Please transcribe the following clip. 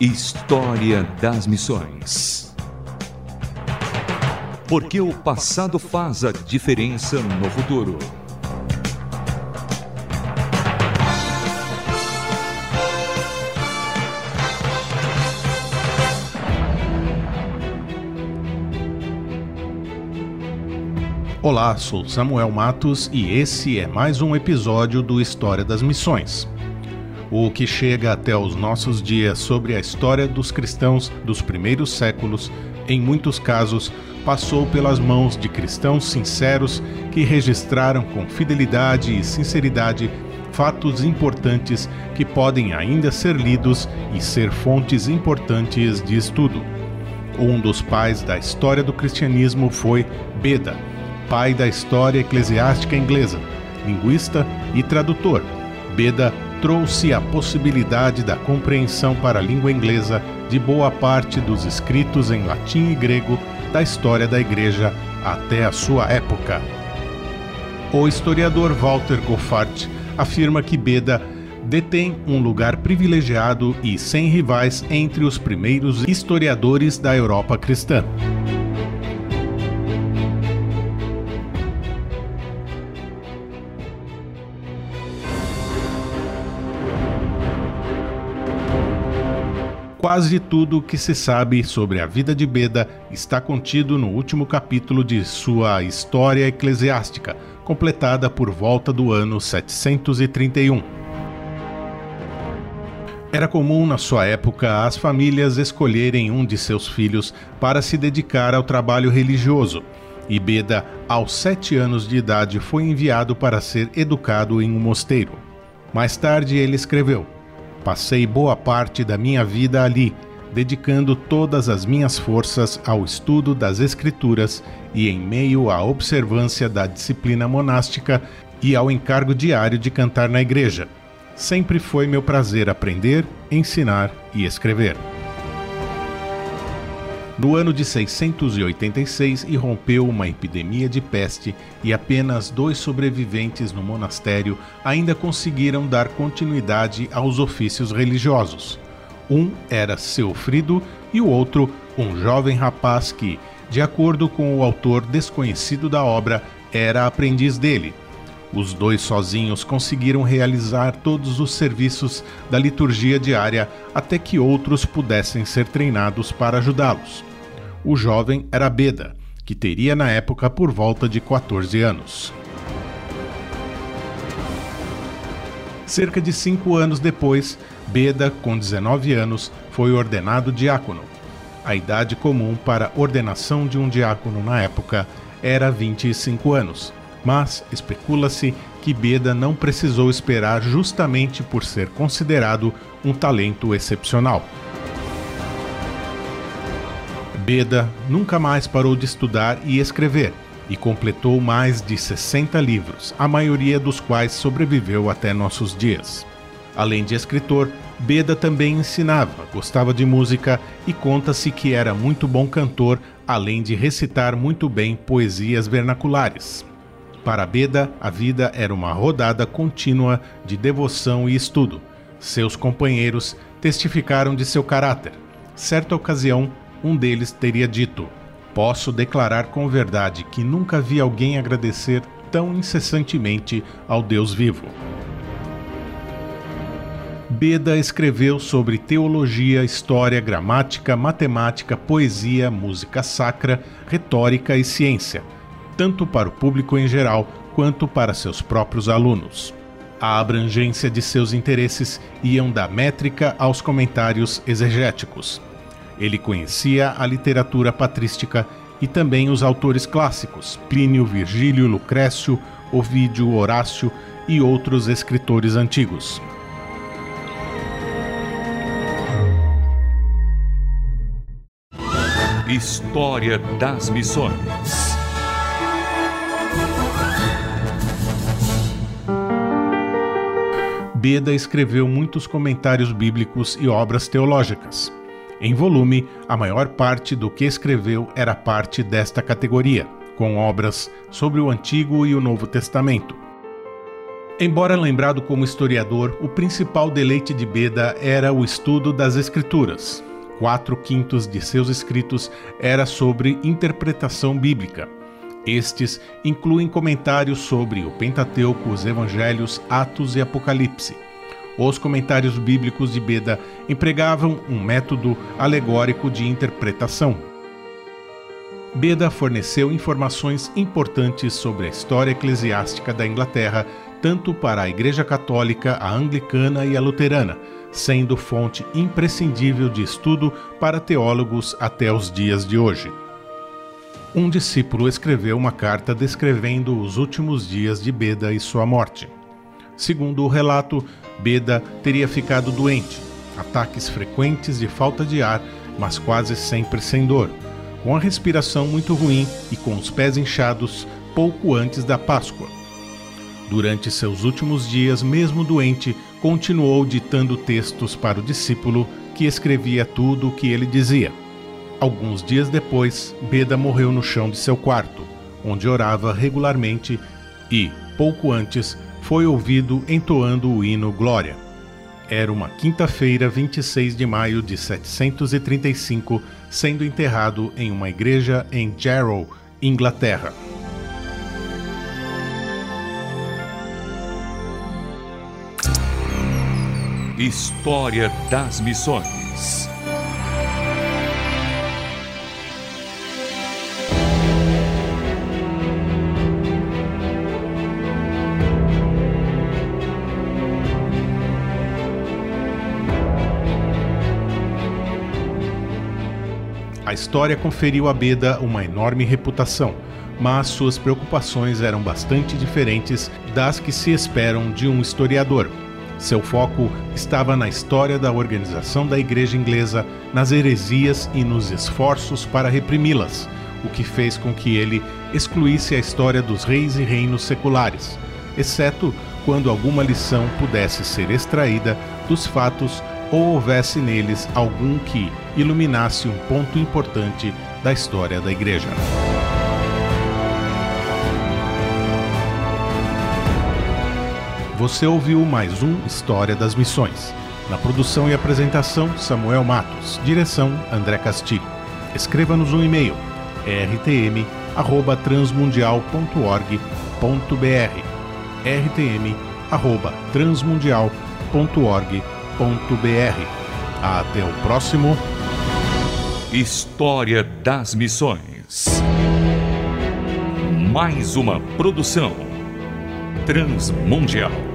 História das Missões. Porque o passado faz a diferença no futuro. Olá, sou Samuel Matos e esse é mais um episódio do História das Missões. O que chega até os nossos dias sobre a história dos cristãos dos primeiros séculos, em muitos casos, passou pelas mãos de cristãos sinceros que registraram com fidelidade e sinceridade fatos importantes que podem ainda ser lidos e ser fontes importantes de estudo. Um dos pais da história do cristianismo foi Beda pai da história eclesiástica inglesa, linguista e tradutor. Beda trouxe a possibilidade da compreensão para a língua inglesa de boa parte dos escritos em latim e grego da história da Igreja até a sua época. O historiador Walter Goffart afirma que Beda detém um lugar privilegiado e sem rivais entre os primeiros historiadores da Europa cristã. Quase tudo o que se sabe sobre a vida de Beda está contido no último capítulo de sua História Eclesiástica, completada por volta do ano 731. Era comum na sua época as famílias escolherem um de seus filhos para se dedicar ao trabalho religioso, e Beda, aos sete anos de idade, foi enviado para ser educado em um mosteiro. Mais tarde ele escreveu. Passei boa parte da minha vida ali, dedicando todas as minhas forças ao estudo das Escrituras e em meio à observância da disciplina monástica e ao encargo diário de cantar na igreja. Sempre foi meu prazer aprender, ensinar e escrever. No ano de 686 irrompeu uma epidemia de peste e apenas dois sobreviventes no monastério ainda conseguiram dar continuidade aos ofícios religiosos. Um era Seufrido e o outro um jovem rapaz que, de acordo com o autor desconhecido da obra, era aprendiz dele. Os dois sozinhos conseguiram realizar todos os serviços da liturgia diária até que outros pudessem ser treinados para ajudá-los. O jovem era Beda, que teria na época por volta de 14 anos. Cerca de cinco anos depois, Beda, com 19 anos, foi ordenado diácono. A idade comum para ordenação de um diácono na época era 25 anos, mas especula-se que Beda não precisou esperar justamente por ser considerado um talento excepcional. Beda nunca mais parou de estudar e escrever e completou mais de 60 livros, a maioria dos quais sobreviveu até nossos dias. Além de escritor, Beda também ensinava, gostava de música e conta-se que era muito bom cantor, além de recitar muito bem poesias vernaculares. Para Beda, a vida era uma rodada contínua de devoção e estudo. Seus companheiros testificaram de seu caráter. Certa ocasião, um deles teria dito: Posso declarar com verdade que nunca vi alguém agradecer tão incessantemente ao Deus vivo. Beda escreveu sobre teologia, história, gramática, matemática, poesia, música sacra, retórica e ciência, tanto para o público em geral quanto para seus próprios alunos. A abrangência de seus interesses iam da métrica aos comentários exegéticos. Ele conhecia a literatura patrística e também os autores clássicos, Plínio, Virgílio, Lucrécio, Ovídio, Horácio e outros escritores antigos. História das Missões. Beda escreveu muitos comentários bíblicos e obras teológicas. Em volume, a maior parte do que escreveu era parte desta categoria, com obras sobre o Antigo e o Novo Testamento. Embora lembrado como historiador, o principal deleite de Beda era o estudo das Escrituras. Quatro quintos de seus escritos era sobre interpretação bíblica. Estes incluem comentários sobre o Pentateuco, os Evangelhos, Atos e Apocalipse. Os comentários bíblicos de Beda empregavam um método alegórico de interpretação. Beda forneceu informações importantes sobre a história eclesiástica da Inglaterra, tanto para a Igreja Católica, a Anglicana e a Luterana, sendo fonte imprescindível de estudo para teólogos até os dias de hoje. Um discípulo escreveu uma carta descrevendo os últimos dias de Beda e sua morte. Segundo o relato, Beda teria ficado doente, ataques frequentes de falta de ar, mas quase sempre sem dor, com a respiração muito ruim e com os pés inchados pouco antes da Páscoa. Durante seus últimos dias, mesmo doente, continuou ditando textos para o discípulo, que escrevia tudo o que ele dizia. Alguns dias depois, Beda morreu no chão de seu quarto, onde orava regularmente e, pouco antes, foi ouvido entoando o hino Glória. Era uma quinta-feira, 26 de maio de 735, sendo enterrado em uma igreja em Jarrow, Inglaterra. História das Missões A história conferiu a Beda uma enorme reputação, mas suas preocupações eram bastante diferentes das que se esperam de um historiador. Seu foco estava na história da organização da Igreja Inglesa, nas heresias e nos esforços para reprimi-las, o que fez com que ele excluísse a história dos reis e reinos seculares, exceto quando alguma lição pudesse ser extraída dos fatos ou houvesse neles algum que iluminasse um ponto importante da história da Igreja. Você ouviu mais um História das Missões. Na produção e apresentação, Samuel Matos. Direção, André Castilho. Escreva-nos um e-mail, rtm@transmundial.org.br. rtm@transmundial.org.br até o próximo História das Missões. Mais uma produção transmundial.